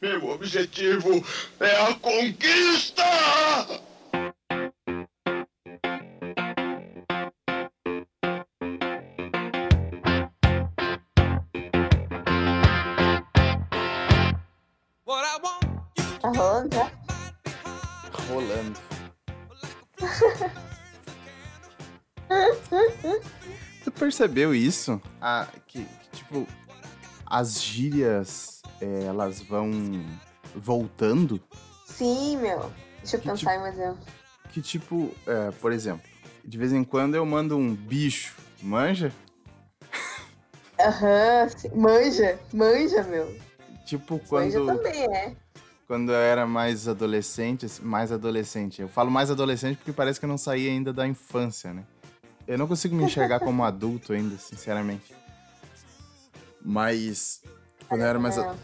Meu objetivo é a conquista! Tá rolando já? Rolando. tu percebeu isso? Ah, que, que, tipo, as gírias, é, elas vão voltando? Sim, meu. Deixa eu Que pensar em um exemplo. Que tipo, é, por exemplo, de vez em quando eu mando um bicho, manja? Aham, sim. manja, manja, meu. Tipo, Manja quando, também, é. quando eu era mais adolescente, assim, mais adolescente. Eu falo mais adolescente porque parece que eu não saí ainda da infância, né? Eu não consigo me enxergar como adulto ainda, sinceramente. Mas quando eu era mais, a- É.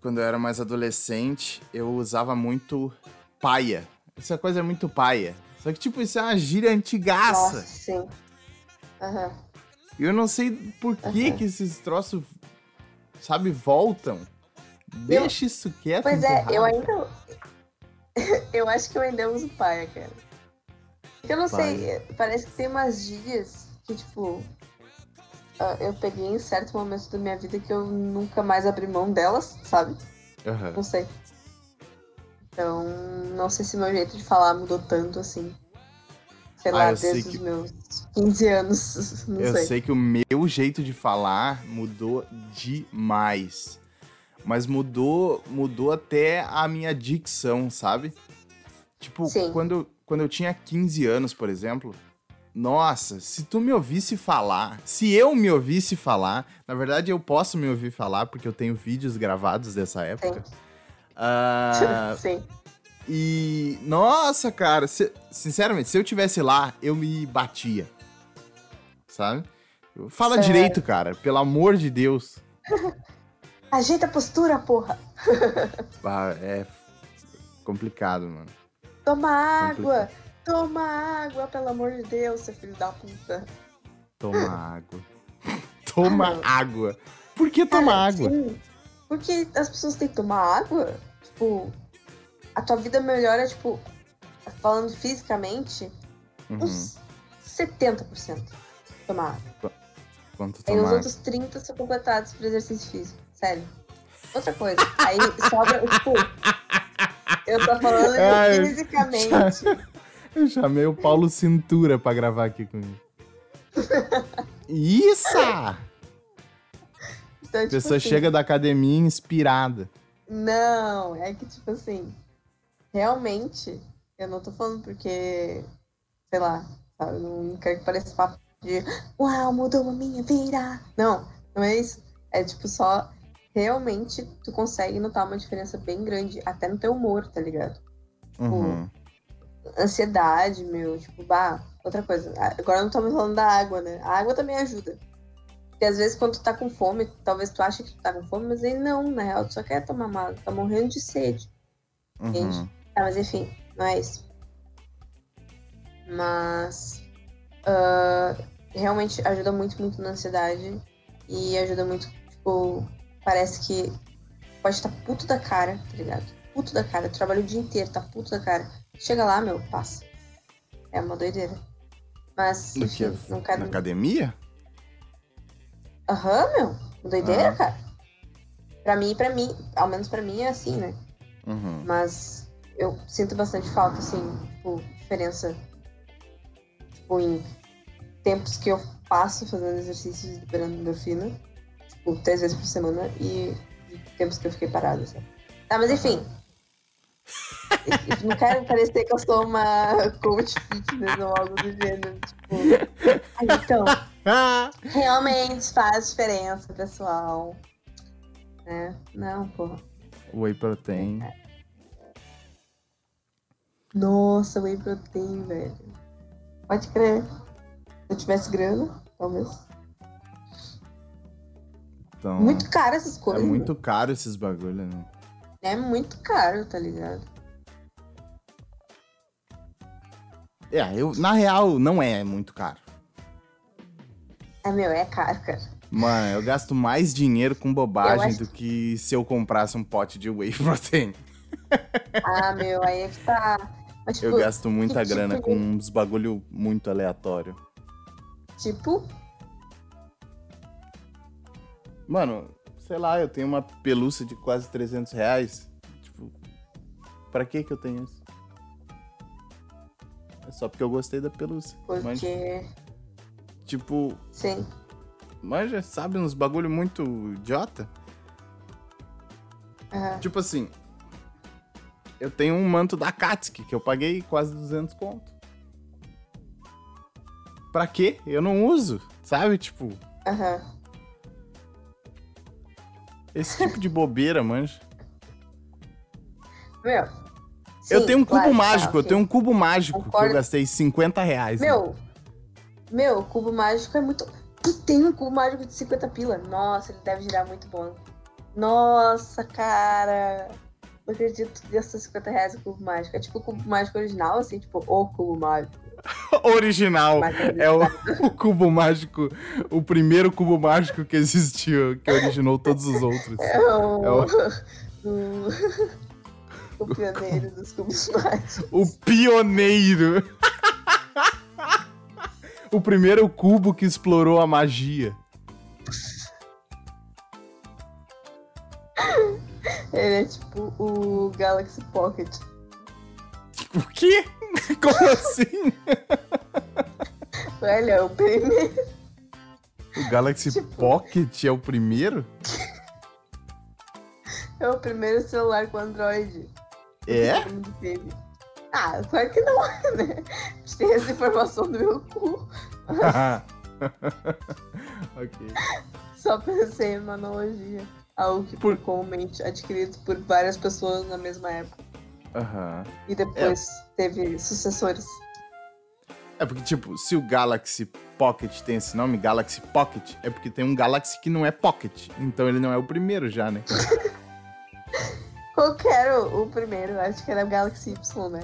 quando eu era mais adolescente, eu usava muito paia. Essa coisa é muito paia. Só que, tipo, isso é uma gíria antigaça. Nossa, sim. Aham. E eu não sei por que Aham. que esses troços, sabe, voltam. Deixa isso quieto. Pois é, eu ainda. eu acho que eu ainda uso paia, cara. Eu não sei, parece que tem umas gírias que, tipo. Ah, Eu peguei em certo momento da minha vida que eu nunca mais abri mão delas, sabe? Aham. Não sei. Então, não sei se meu jeito de falar mudou tanto assim. Sei Ah, lá, eu sei desde que- os meus 15 anos. Não Eu sei. sei. que o meu jeito de falar mudou demais. Mas mudou, mudou até a minha dicção, sabe? Tipo, Sim. quando, quando eu tinha 15 anos, por exemplo, nossa, se tu me ouvisse falar, se eu me ouvisse falar, na verdade eu posso me ouvir falar porque eu tenho vídeos gravados dessa época. Ah, Sim. e, nossa, cara, se- sinceramente, se eu tivesse lá, eu me batia. Sabe? Fala Sério? direito, cara, pelo amor de Deus. Ajeita a postura, porra. Ah, é complicado, mano. Toma água. Toma água, pelo amor de Deus, seu filho da puta. Toma água. Toma Ah, água. Por que toma Cara, água? Sim, porque as pessoas têm que tomar água. Tipo, a tua vida melhora, tipo, falando fisicamente, Uhum. uns 70% tomar água. Quanto Aí os tomar outros 30 são completados por exercício físico. Sério. Outra coisa. Aí sobra, tipo. Eu tô falando Ai, fisicamente. Eu chamei o Paulo Cintura pra gravar aqui comigo. Isso! A Então, tipo pessoa assim, chega da academia inspirada. Não, é que, tipo assim, realmente, eu não tô falando porque, sei lá, sabe, não quero que pareça papo de uau, mudou a minha vida. Não, não é isso. É tipo só, realmente, tu consegue notar uma diferença bem grande, até no teu humor, tá ligado? Uhum. Ansiedade, meu, tipo, bah, outra coisa. Agora não mais falando da água, né? A água também ajuda. Porque às vezes quando tu tá com fome, talvez tu ache que tu tá com fome, mas aí não, na real, tu só quer tomar água, tá morrendo de sede. Entende? Uhum. Tá, mas enfim, não é isso. Mas ah, realmente ajuda muito, muito na ansiedade. E ajuda muito, tipo, parece que pode estar puto da cara, tá ligado? Puto da cara, trabalha o dia inteiro, tá puto da cara. Chega lá, meu, passa. É uma doideira. Mas, que? não quero. Na academia? Aham, meu. Doideira, Ah. cara. Pra mim, pra mim, ao menos pra mim é assim, né? Uhum. Mas eu sinto bastante falta, assim, tipo, diferença, tipo, em tempos que eu passo fazendo exercícios liberando endorfina, tipo, três vezes por semana, e, e tempos que eu fiquei parada, sabe? Tá, mas enfim. Não quero parecer que eu sou uma coach fitness ou algo do gênero, tipo... Então, Ah! realmente faz diferença, pessoal. Né? Não, porra. Whey protein. Nossa, whey protein, velho. Pode crer. Se eu tivesse grana, talvez. Então, Muito caro essas é coisas. muito caro esses bagulho, né? É muito caro, tá ligado? É, eu, na real, não é muito caro. É, meu, é caro, cara. Mano, eu gasto mais dinheiro com bobagem acho- do que se eu comprasse um pote de whey protein. Ah, meu, aí é que tá. Mas, tipo, Eu gasto muita que grana tipo com uns bagulho muito aleatório. tipo, Mano, sei lá, eu tenho uma pelúcia de quase 300 reais. Tipo, pra que que eu tenho isso? Só porque eu gostei da pelúcia. Mas, porque. tipo, Sim. mas já sabe uns bagulho muito idiota? aham. Tipo assim, eu tenho um manto da Katsuki que eu paguei quase 200 conto. Pra quê? Eu não uso, sabe? Tipo, Aham. esse tipo de bobeira, manja. Meu. Eu sim, tenho um cubo claro, tá, mágico, eu ok. tenho um cubo mágico que Concordo. eu gastei 50 reais. né? Meu, meu, o cubo mágico é muito. Tu tem um cubo mágico de 50 pila. Nossa, ele deve girar muito bom. Nossa, cara. Não acredito que gastou 50 reais o cubo mágico. É tipo o cubo mágico original, assim, tipo, o cubo mágico. Original. Mas É o, o cubo mágico, o primeiro cubo mágico que existiu, que originou todos os outros. É o. É o- o... pioneiro dos cubos mágicos. O pioneiro. o primeiro cubo que explorou a magia. Ele é tipo o Galaxy Pocket. O quê? Como assim? Olha, é o primeiro. O Galaxy Tipo- Pocket é o primeiro? É o primeiro celular com Android. É? Todo mundo teve. Ah, claro que não é, né? A gente tem essa informação do meu cu. ok. Só pra ser uma analogia. Algo que Por- foi comumente adquirido por várias pessoas na mesma época. Aham. E depois teve sucessores. É porque, tipo, se o Galaxy Pocket tem esse nome, Galaxy Pocket, é porque tem um Galaxy que não é Pocket. Então ele não é o primeiro já, né? Qual que era o, o primeiro? Acho que era o Galaxy Y, né?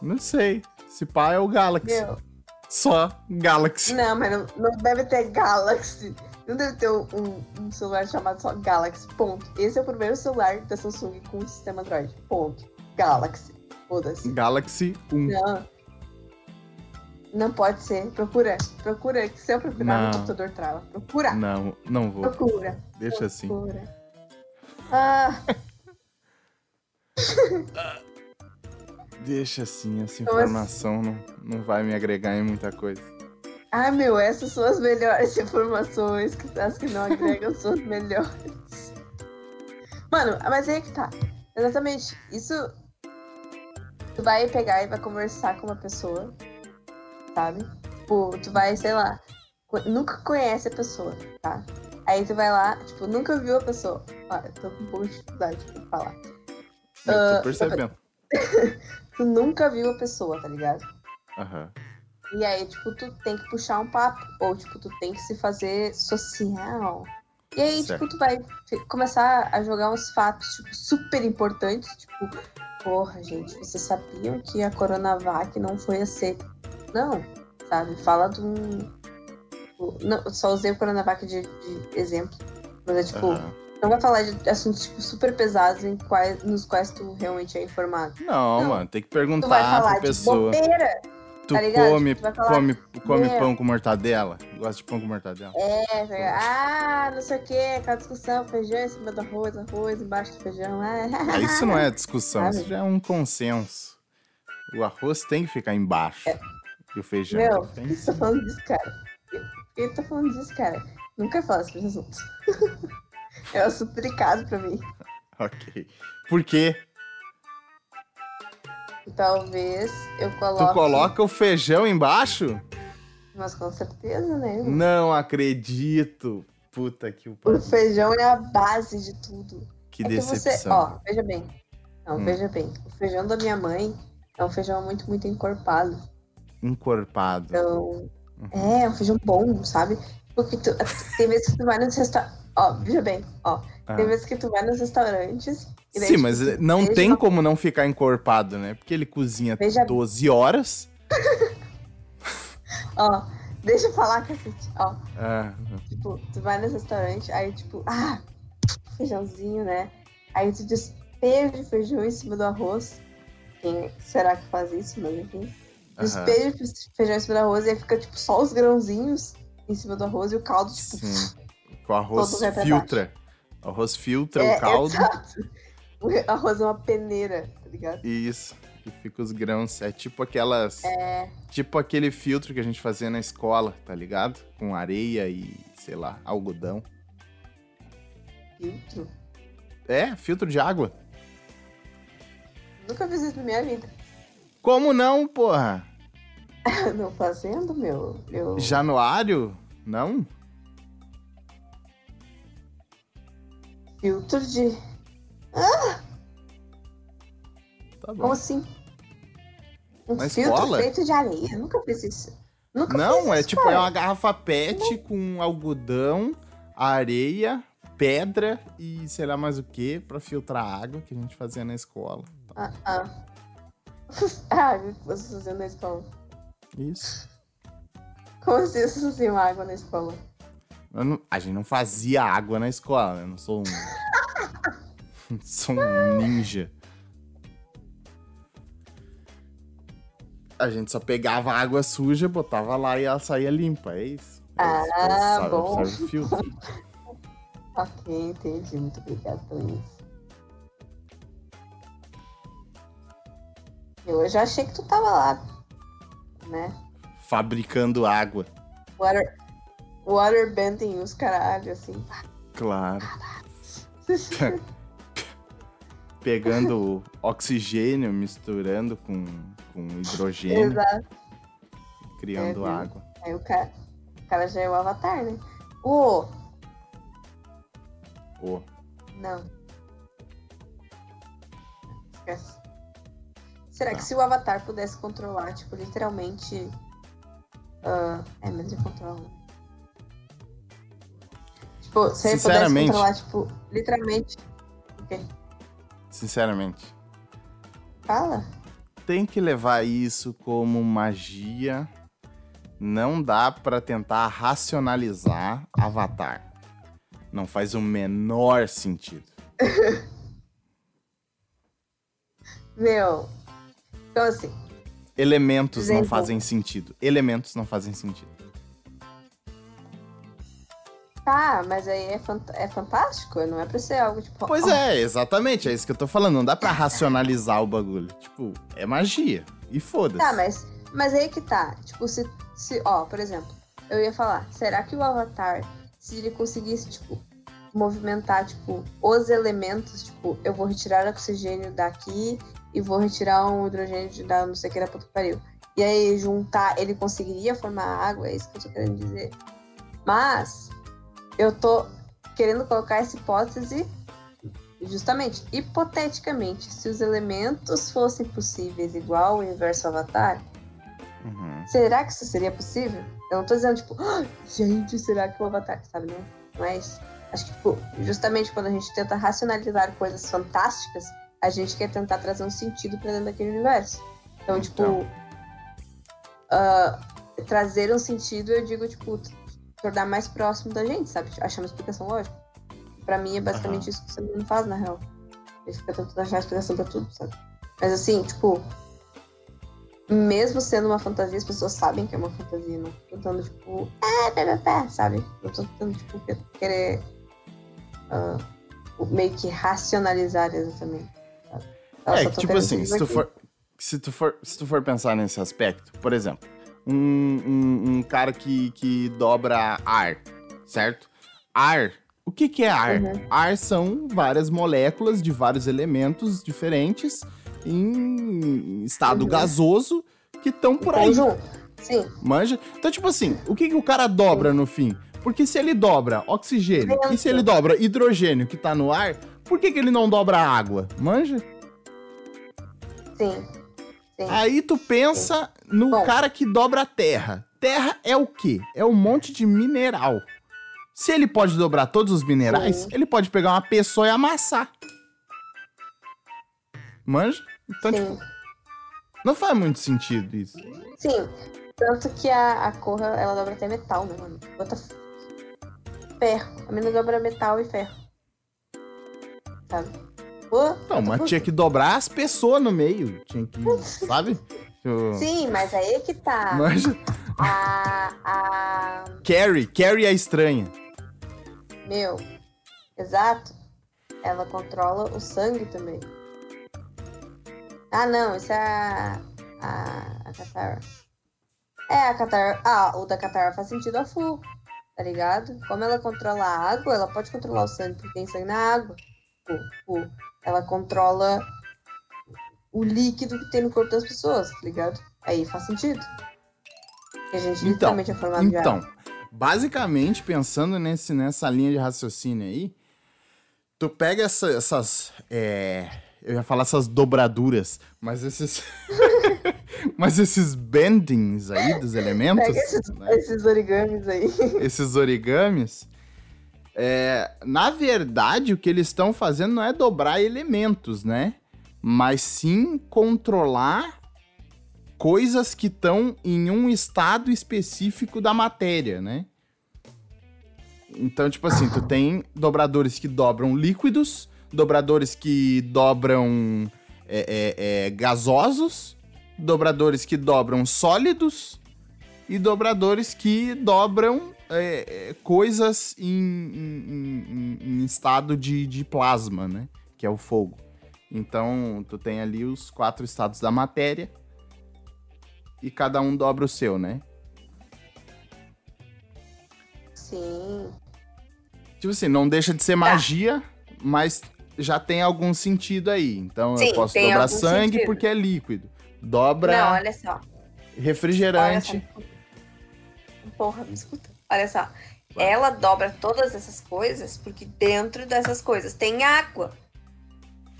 Não sei. Se pá é o Galaxy. Meu, Só Galaxy. não, mas não, não deve ter Galaxy. Não deve ter um, um- celular chamado só Galaxy. Ponto. Esse é o primeiro celular da Samsung com o sistema Android. Ponto. Galaxy. Foda-se. Galaxy 1. Não. Não pode ser. Procura. Procura. Que se eu procurar, Não. meu computador trava. Procura. Não, não vou. Procura. Deixa assim. Procura. Ah, Deixa assim, essa informação não, não vai me agregar em muita coisa. ah, meu, essas são as melhores informações. Que as que não agregam são as melhores. Mano, mas aí é que tá. Exatamente. Isso. Tu vai pegar e vai conversar com uma pessoa, sabe? Tipo, tu vai, sei lá, nunca conhece a pessoa, tá? Aí tu vai lá, tipo, nunca viu a pessoa. Ó, eu tô com um pouco de dificuldade pra falar. Eu Ah, tô percebendo. Tu nunca viu a pessoa, tá ligado? Aham. E aí, tipo, tu tem que puxar um papo. Ou, tipo, tu tem que se fazer social. E aí, Certo. tipo, tu vai começar a jogar uns fatos, tipo, super importantes. Tipo, porra, gente, vocês sabiam que a Coronavac não foi aceita? Não, sabe? Fala de um... tipo, Não, só usei o Coronavac de, de exemplo. Mas é, tipo, aham. Não vai falar de assuntos, tipo, super pesados em quais, nos quais tu realmente é informado. Não, Não. mano, tem que Tu vai perguntar falar pra de pessoa. bobeira. Tu tá ligado? come, Tu come, come pão com mortadela? Gosta de pão com mortadela? É, tá ah, não sei o que, aquela discussão, feijão em cima do arroz, arroz embaixo do feijão. Ah, Ah, isso não é discussão, Sabe? isso já é um consenso. O arroz tem que ficar embaixo. E o feijão Meu, tem por que você tá falando disso, cara? Por que tá falando disso, cara? Nunca fala sobre esse assunto. é um assunto delicado pra mim. Ok. Por quê? Talvez eu coloque. Tu coloca o feijão embaixo? Mas com certeza, né? Não acredito. Puta que o O feijão é a base de tudo. Que é que você, decepção. ó, veja bem. Não, Hum. veja bem. O feijão da minha mãe é um feijão muito, muito encorpado. Encorpado. Então, Uhum. é, é um feijão bom, sabe? Porque tu, tem vezes que tu vai nos restaurantes. Ó, veja bem, ó. Ah. Tem vezes que tu vai nos restaurantes. e daí, Sim, tipo, mas tu não tem uma- como não ficar encorpado, né? Porque ele cozinha Veja- 12 horas. Ó, deixa eu falar, cacete. Ó, Ah, tipo, tu vai nesse restaurante, aí tipo, ah, feijãozinho, né? Aí tu despeja o feijão em cima do arroz. Quem será que faz isso, mas enfim. Despeja o feijão em cima do arroz e aí fica, tipo, só os grãozinhos em cima do arroz e o caldo, tipo, Sim. Que o arroz filtra. O arroz filtra É, o caldo. exato. O arroz é uma peneira, tá ligado? Isso. E fica os grãos. É tipo aquelas. É. Tipo aquele filtro que a gente fazia na escola, tá ligado? Com areia e, sei lá, algodão. Filtro. É, filtro de água. Nunca fiz isso na minha vida. Como não, porra? Não fazendo, meu. Eu... Januário? Não? Filtro de. Tá bom. Como assim? Um Na filtro escola? feito de areia. Nunca fiz isso. Nunca Não, fiz é isso, tipo, é uma garrafa pet com algodão, areia, pedra e sei lá mais o que pra filtrar a água que a gente fazia na escola. Ah, ah. ah, vocês faziam na escola. Isso. Como assim vocês faziam água na escola? Não- a gente não fazia água na escola, né? Eu não sou um. sou um ninja. A gente só pegava água suja, botava lá e ela saía limpa, é isso. É Ah, bom. Ok, entendi. Muito obrigada por isso. Eu já achei que tu tava lá, né? Fabricando água. Water, waterbending os caralho, assim. Claro. Pegando oxigênio, misturando com, com hidrogênio, Exato. criando É, água. Aí o cara, o cara já é o avatar, né? Ô, Pô, não. Esquece. Será Tá. que se o avatar pudesse controlar, tipo, literalmente. ah, é, mas ele controla. Tipo, se ele pudesse Sinceramente. controlar, tipo, literalmente. O quê? sinceramente, Fala? tem que levar isso como magia. Não dá pra tentar racionalizar Avatar. Não faz o menor sentido. Meu. Então, assim. Elementos não Exemplo. fazem sentido. Elementos não fazem sentido. Tá, mas aí é, fant- é fantástico? Não é pra ser algo tipo. Pois é, exatamente. É isso que eu tô falando. Não dá pra racionalizar o bagulho. Tipo, é magia. E foda-se. Tá, mas, mas aí que tá. Tipo, se, se. Ó, por exemplo, eu ia falar, será que o Avatar, se ele conseguisse, tipo, movimentar, tipo, os elementos, tipo, eu vou retirar oxigênio daqui e vou retirar um hidrogênio de da não sei o que da puta que pariu. E aí juntar, ele conseguiria formar água, é isso que eu tô querendo dizer. Mas eu tô querendo colocar essa hipótese justamente, hipoteticamente, se os elementos fossem possíveis igual o universo Avatar, Uhum. será que isso seria possível? Eu não tô dizendo, tipo, "Ah, gente, será que o Avatar, sabe, não? Mas acho que, tipo, justamente quando a gente tenta racionalizar coisas fantásticas, a gente quer tentar trazer um sentido pra dentro daquele universo. Então, tipo, Então. ah, trazer um sentido, eu digo, tipo, tornar mais próximo da gente, sabe? Achar uma explicação lógica. Pra mim é basicamente Aham. isso que o ser humano faz, na real. Ele fica tentando achar explicação pra tudo, sabe? Mas assim, tipo, mesmo sendo uma fantasia, as pessoas sabem que é uma fantasia, não tô tentando, tipo, é, pé, pé, pé, sabe? Eu tô tentando, tipo, que- querer o- meio que racionalizar exatamente. Sabe? Eu É, tô tipo assim, se tu, for, se, tu for, se tu for pensar nesse aspecto, por exemplo, um, um, um cara que, que dobra ar, certo? Ar, o que, que é ar? Uhum. Ar são várias moléculas de vários elementos diferentes em estado Uhum. gasoso que estão por aí, Conjunto. Sim, manja? Então, tipo assim, o que, que o cara dobra no fim? Porque se ele dobra oxigênio e se ele dobra hidrogênio que tá no ar, por que, que ele não dobra água? Manja? sim. Sim. Aí tu pensa no Bom. cara que dobra a terra. Terra é o quê? É um monte de mineral. Se ele pode dobrar todos os minerais, Sim. ele pode pegar uma pessoa e amassar. Manja? Então, tipo, não faz muito sentido isso. Sim. Tanto que a, a Korra, ela dobra até metal, né, mano? F- ferro. A mina dobra metal e ferro. Sabe? Pô, Não, mas tinha que dobrar as pessoas no meio. Tinha que, sabe? Tipo, Sim, mas aí que tá. Manja. A. A. Carrie, Carrie é estranha. Meu. Exato. Ela controla o sangue também. Ah, não, isso é a. A, a Katara. É, a Katara. Ah, o da Katara faz sentido a full. Tá ligado? Como ela controla a água, ela pode controlar o sangue, porque tem sangue na água. Full, full. Ela controla o líquido que tem no corpo das pessoas, tá ligado? Aí faz sentido. Porque a gente Então, literalmente é formado de água. Então, basicamente, pensando nesse, nessa linha de raciocínio aí, tu pega essa- essas. é, eu ia falar essas dobraduras, mas esses. mas esses bendings aí dos elementos. Pega esses, né? esses origamis aí. esses origamis. É, na verdade, o que eles estão fazendo não é dobrar elementos, né? Mas sim controlar coisas que estão em um estado específico da matéria, né? Então, tipo assim, tu tem dobradores que dobram líquidos, dobradores que dobram é, é, é, gasosos, dobradores que dobram sólidos e dobradores que dobram é, é, coisas em, em- em- em estado de, de plasma, né? Que é o fogo. Então, tu tem ali os quatro estados da matéria e cada um dobra o seu, né? Sim. Tipo assim, não deixa de ser magia, mas já tem algum sentido aí. Então, Sim, eu posso dobrar sangue sentido. porque é líquido. Dobra Não, olha só. Olha refrigerante. só. Porra, me escuta. Olha só. Ela dobra todas essas coisas porque dentro dessas coisas tem água.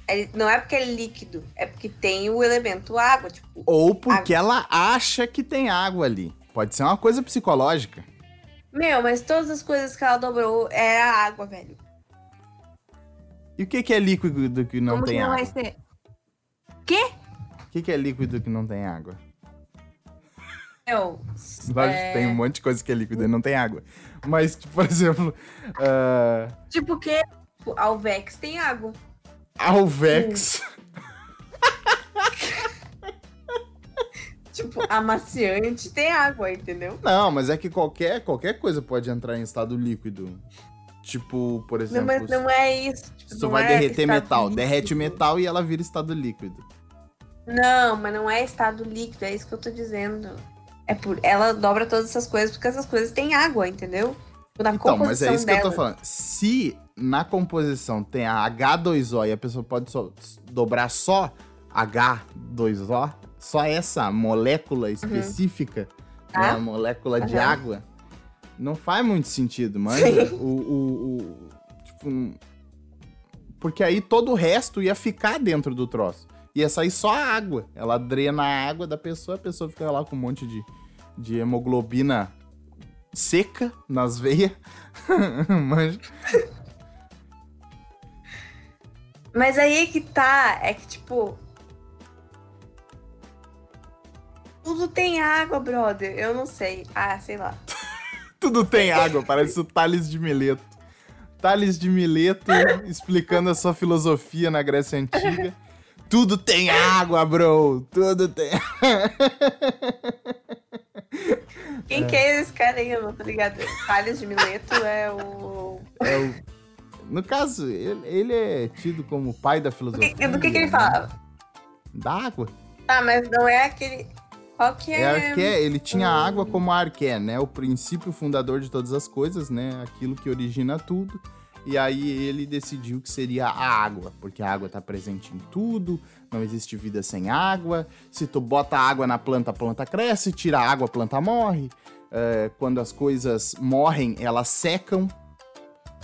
É- Não é porque é líquido, é porque tem o elemento água. Tipo, Ou porque ela acha que tem água ali. Pode ser uma coisa psicológica. meu, mas todas as coisas que ela dobrou era água, velho. E o que, que é líquido que não Como tem que não água? vai ser? Quê? O que, que é líquido que não tem água? Meu, Lógico é, que tem um monte de coisa que é líquido e não tem água. Mas, tipo, por exemplo, ah, tipo o quê? Tipo, Alvex tem água. Alvex. Tipo, amaciante tem água, entendeu? Não, mas é que qualquer, qualquer coisa pode entrar em estado líquido. Tipo, por Não, exemplo, mas não é isso. Tipo, tu não vai é derreter metal. líquido. Derrete metal e ela vira estado líquido. Não, mas não é estado líquido, é isso que eu tô dizendo. É por ela dobra todas essas coisas porque essas coisas têm água, entendeu? Tipo, Na Então, mas é isso que eu tô dela. falando. Se na composição tem a H2O e a pessoa pode só dobrar só H2O, só essa molécula específica, né, Uhum. Tá. a molécula de Aham. água, não faz muito sentido, manja. O, o, o- tipo, porque aí todo o resto ia ficar dentro do troço. Ia sair só a água. Ela drena a água da pessoa, a pessoa fica lá com um monte de, de hemoglobina seca nas veias. Manja. Mas aí é que tá, é que tipo. Tudo tem água, brother. Eu não sei. Ah, sei lá. Tudo tem água, parece o Tales de Mileto. Tales de Mileto explicando a sua filosofia na Grécia Antiga. Tudo tem água, bro! Tudo tem. Quem que é esse cara aí? Eu não tô ligado. Thales de Mileto é o. É o- No caso, ele, ele é tido como o pai da Do filosofia. que, do que, que ele falava? Da água. Ah, mas não é aquele. Qual que É é? arqué, ele tinha Hum. água como arqué, né? O princípio fundador de todas as coisas, né? Aquilo que origina tudo. E aí ele decidiu que seria a água, porque a água tá presente em tudo, não existe vida sem água. Se tu bota água na planta, a planta cresce, tira a água, a planta morre. É, quando as coisas morrem, elas secam.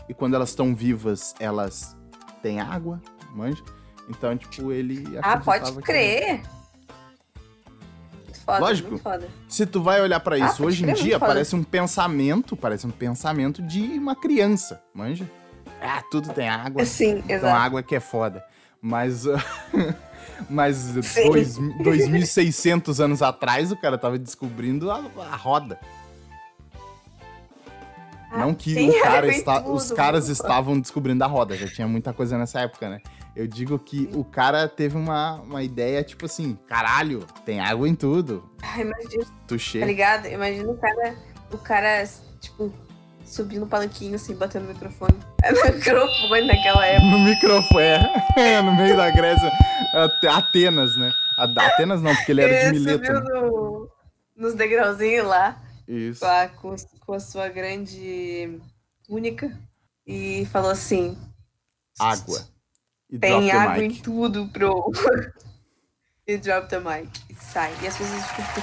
E quando elas estão vivas, elas têm água, manja? Então, tipo, ele Ah, pode que- crer. Muito foda, Lógico. Se tu vai olhar pra Ah, isso pode hoje em dia, parece um pensamento, parece um pensamento de uma criança, manja? Ah, tudo tem água. Sim, Então exato. água que é foda. Mas, mas Sim. dois, 2.600 anos atrás o cara tava descobrindo a, a roda. Não que tem o cara está, tudo, os caras mano. estavam descobrindo a roda, já tinha muita coisa nessa época, né? Eu digo que o cara teve uma, uma ideia, tipo assim, caralho, tem água em tudo. Ai, imagina, Tuxê. tá ligado? Imagina o cara, o cara, tipo, subindo no palanquinho, assim, batendo no microfone. No microfone naquela época. No microfone, é, no meio da Grécia. Ate- Atenas, né? A- Atenas não, porque ele era de Ele Mileto. subiu né? no- nos degrauzinhos lá, Isso. com a, com, com a sua grande túnica, e falou assim: Água. E Tem água em mic. tudo, bro. e drop the mic. E sai. E as pessoas ficam tipo,